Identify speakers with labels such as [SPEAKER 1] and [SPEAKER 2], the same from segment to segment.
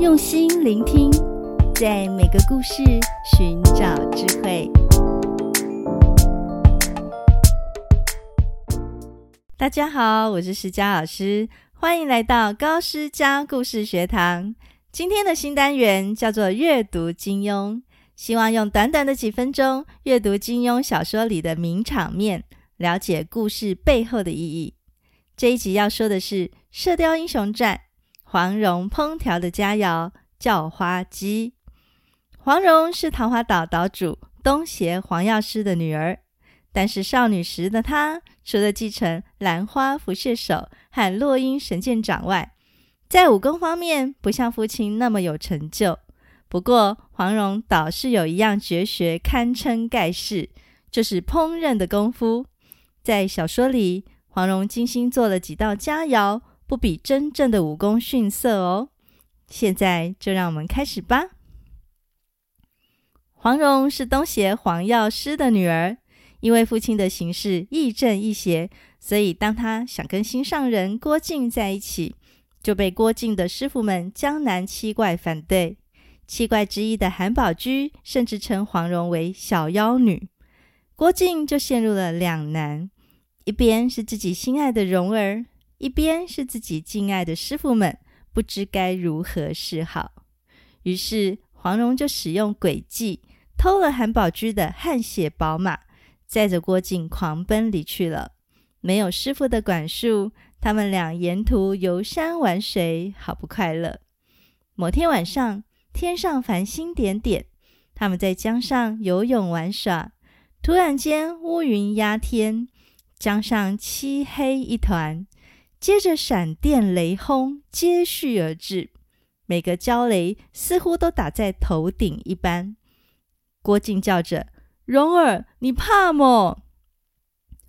[SPEAKER 1] 用心聆听，在每个故事寻找智慧。大家好，我是诗佳老师，欢迎来到高诗佳故事学堂。今天的新单元叫做阅读金庸，希望用短短的几分钟阅读金庸小说里的名场面，了解故事背后的意义。这一集要说的是《射雕英雄传》。黄蓉烹调的佳肴叫花鸡。黄蓉是桃花岛岛主东邪黄药师的女儿，但是少女时的她，除了继承兰花拂穴手和落英神剑掌外，在武功方面不像父亲那么有成就。不过，黄蓉倒是有一样绝学堪称盖世，就是烹饪的功夫。在小说里，黄蓉精心做了几道佳肴。不比真正的武功逊色哦。现在就让我们开始吧。黄蓉是东邪黄药师的女儿，因为父亲的行事亦正亦邪，所以当她想跟心上人郭靖在一起，就被郭靖的师傅们江南七怪反对。七怪之一的韩宝驹甚至称黄蓉为小妖女。郭靖就陷入了两难：一边是自己心爱的蓉儿。一边是自己敬爱的师傅们，不知该如何是好。于是黄蓉就使用诡计，偷了韩宝驹的汗血宝马，载着郭靖狂奔离去了。没有师傅的管束，他们俩沿途游山玩水，好不快乐。某天晚上，天上繁星点点，他们在江上游泳玩耍。突然间，乌云压天，江上漆黑一团。接着，闪电雷轰接续而至，每个焦雷似乎都打在头顶一般。郭靖叫着：“蓉儿，你怕么？”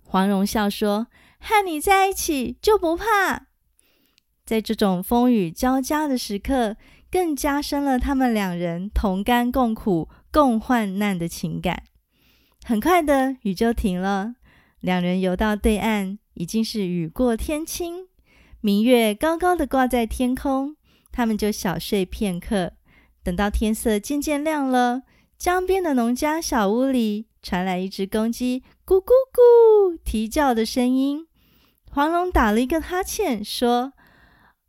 [SPEAKER 1] 黄蓉笑说：“和你在一起就不怕。”在这种风雨交加的时刻，更加深了他们两人同甘共苦、共患难的情感。很快的，雨就停了，两人游到对岸。已经是雨过天晴，明月高高的挂在天空，他们就小睡片刻。等到天色渐渐亮了，江边的农家小屋里传来一只公鸡“咕咕咕”啼叫的声音。黄蓉打了一个哈欠，说：“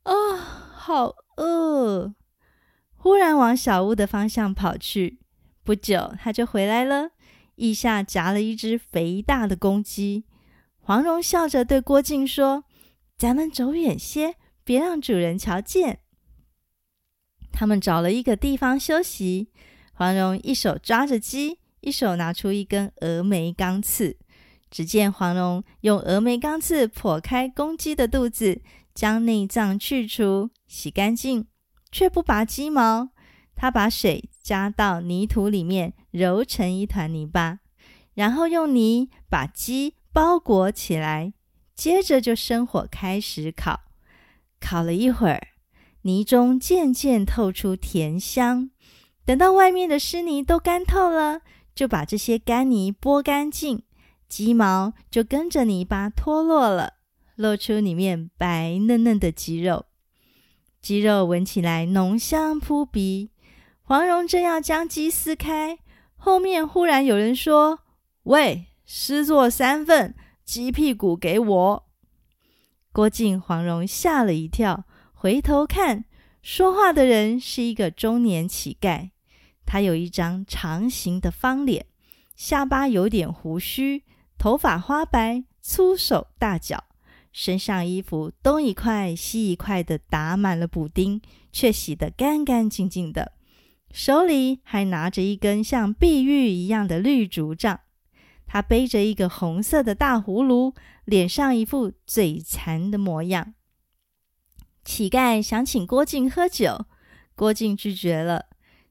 [SPEAKER 1] 啊、哦，好饿。”忽然往小屋的方向跑去。不久，他就回来了，腋下夹了一只肥大的公鸡。黄蓉笑着对郭靖说：“咱们走远些，别让主人瞧见。”他们找了一个地方休息。黄蓉一手抓着鸡，一手拿出一根峨眉钢刺。只见黄蓉用峨眉钢刺剖开公鸡的肚子，将内脏去除，洗干净，却不拔鸡毛。他把水加到泥土里面，揉成一团泥巴，然后用泥把鸡。包裹起来，接着就生火开始烤。烤了一会儿，泥中渐渐透出甜香。等到外面的湿泥都干透了，就把这些干泥剥干净，鸡毛就跟着泥巴脱落了，露出里面白嫩嫩的鸡肉。鸡肉闻起来浓香扑鼻。黄蓉正要将鸡撕开，后面忽然有人说：“喂！”诗作三份，鸡屁股给我。郭靖、黄蓉吓了一跳，回头看，说话的人是一个中年乞丐。他有一张长形的方脸，下巴有点胡须，头发花白，粗手大脚，身上衣服东一块西一块的打满了补丁，却洗得干干净净的，手里还拿着一根像碧玉一样的绿竹杖。他背着一个红色的大葫芦，脸上一副嘴馋的模样。乞丐想请郭靖喝酒，郭靖拒绝了。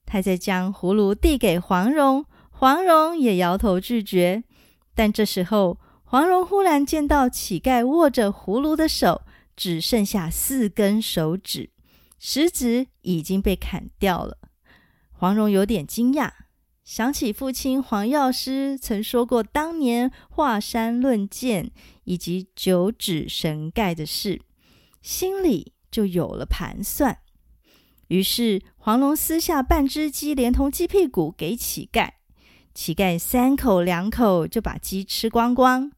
[SPEAKER 1] 他再将葫芦递给黄蓉，黄蓉也摇头拒绝。但这时候，黄蓉忽然见到乞丐握着葫芦的手只剩下四根手指，食指已经被砍掉了。黄蓉有点惊讶。想起父亲黄药师曾说过当年华山论剑以及九指神丐的事，心里就有了盘算。于是黄龙撕下半只鸡，连同鸡屁股给乞丐。乞丐三口两口就把鸡吃光光。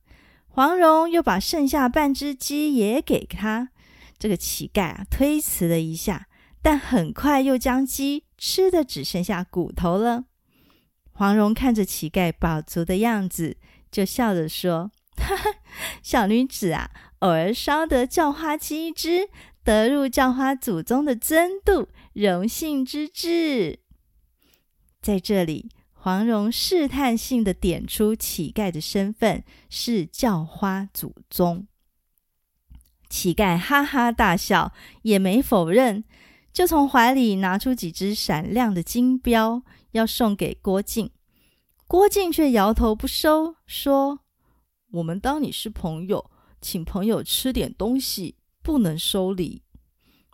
[SPEAKER 1] 黄蓉又把剩下半只鸡也给他。这个乞丐啊，推辞了一下，但很快又将鸡吃的只剩下骨头了。黄蓉看着乞丐饱足的样子，就笑着说：“哈哈，小女子啊，偶尔烧得叫花鸡一只。”得入叫花祖宗的尊度，荣幸之至。在这里，黄蓉试探性的点出乞丐的身份是叫花祖宗。乞丐哈哈大笑，也没否认，就从怀里拿出几只闪亮的金镖，要送给郭靖。郭靖却摇头不收，说：“我们当你是朋友，请朋友吃点东西。”不能收礼，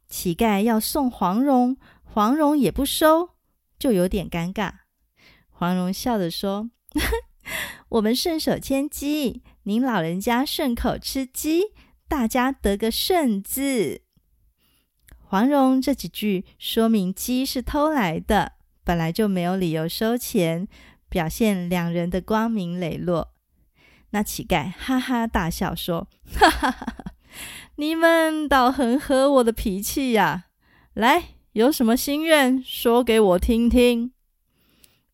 [SPEAKER 1] 乞丐要送黄蓉，黄蓉也不收，就有点尴尬。黄蓉笑着说：“ 我们顺手牵鸡，您老人家顺口吃鸡，大家得个顺字。”黄蓉这几句说明鸡是偷来的，本来就没有理由收钱，表现两人的光明磊落。那乞丐哈哈大笑说：“哈哈哈哈。”你们倒很合我的脾气呀！来，有什么心愿说给我听听。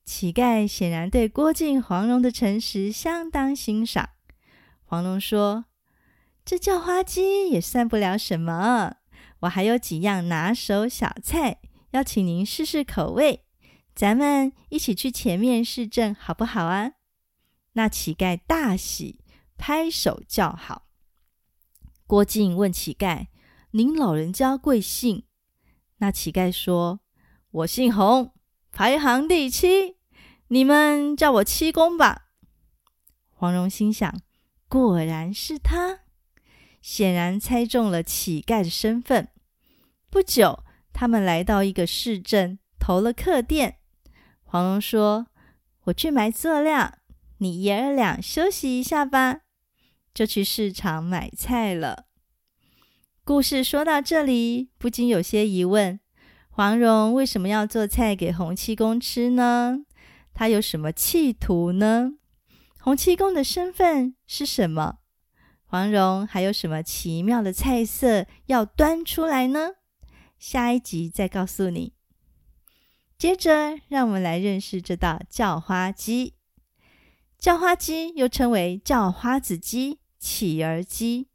[SPEAKER 1] 乞丐显然对郭靖、黄蓉的诚实相当欣赏。黄蓉说：“这叫花鸡也算不了什么，我还有几样拿手小菜，要请您试试口味。咱们一起去前面市镇，好不好啊？”那乞丐大喜，拍手叫好。郭靖问乞丐：“您老人家贵姓？”那乞丐说：“我姓洪，排行第七。你们叫我七公吧。”黄蓉心想：“果然是他，显然猜中了乞丐的身份。”不久，他们来到一个市镇，投了客店。黄蓉说：“我去买佐料，你爷儿俩休息一下吧。”就去市场买菜了。故事说到这里，不禁有些疑问：黄蓉为什么要做菜给洪七公吃呢？她有什么企图呢？洪七公的身份是什么？黄蓉还有什么奇妙的菜色要端出来呢？下一集再告诉你。接着，让我们来认识这道叫花鸡。叫花鸡又称为叫花子鸡。乞儿鸡，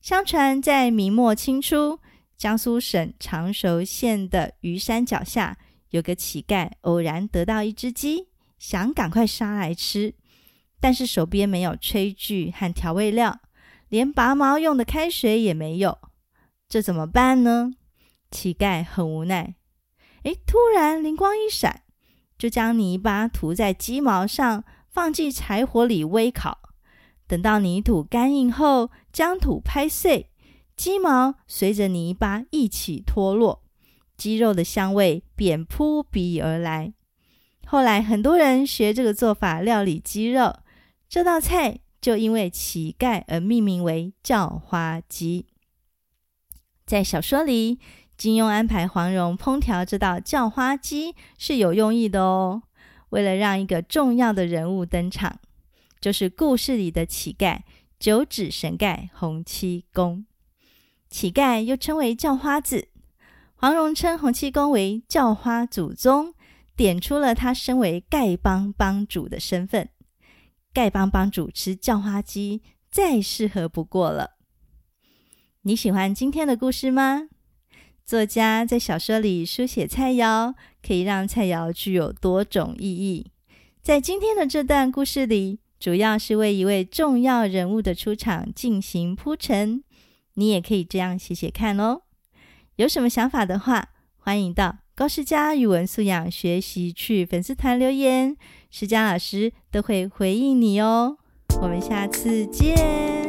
[SPEAKER 1] 相传在明末清初，江苏省常熟县的鱼山脚下，有个乞丐偶然得到一只鸡，想赶快杀来吃，但是手边没有炊具和调味料，连拔毛用的开水也没有，这怎么办呢？乞丐很无奈。诶，突然灵光一闪，就将泥巴涂在鸡毛上，放进柴火里微烤。等到泥土干硬后，将土拍碎，鸡毛随着泥巴一起脱落，鸡肉的香味便扑鼻而来。后来很多人学这个做法料理鸡肉，这道菜就因为乞丐而命名为叫花鸡。在小说里，金庸安排黄蓉烹调这道叫花鸡是有用意的哦，为了让一个重要的人物登场。就是故事里的乞丐九指神丐洪七公，乞丐又称为叫花子。黄蓉称洪七公为叫花祖宗，点出了他身为丐帮帮主的身份。丐帮帮主吃叫花鸡，再适合不过了。你喜欢今天的故事吗？作家在小说里书写菜肴，可以让菜肴具有多种意义。在今天的这段故事里，主要是为一位重要人物的出场进行铺陈，你也可以这样写写看哦。有什么想法的话，欢迎到高诗佳语文素养学习去粉丝团留言，诗佳老师都会回应你哦。我们下次见。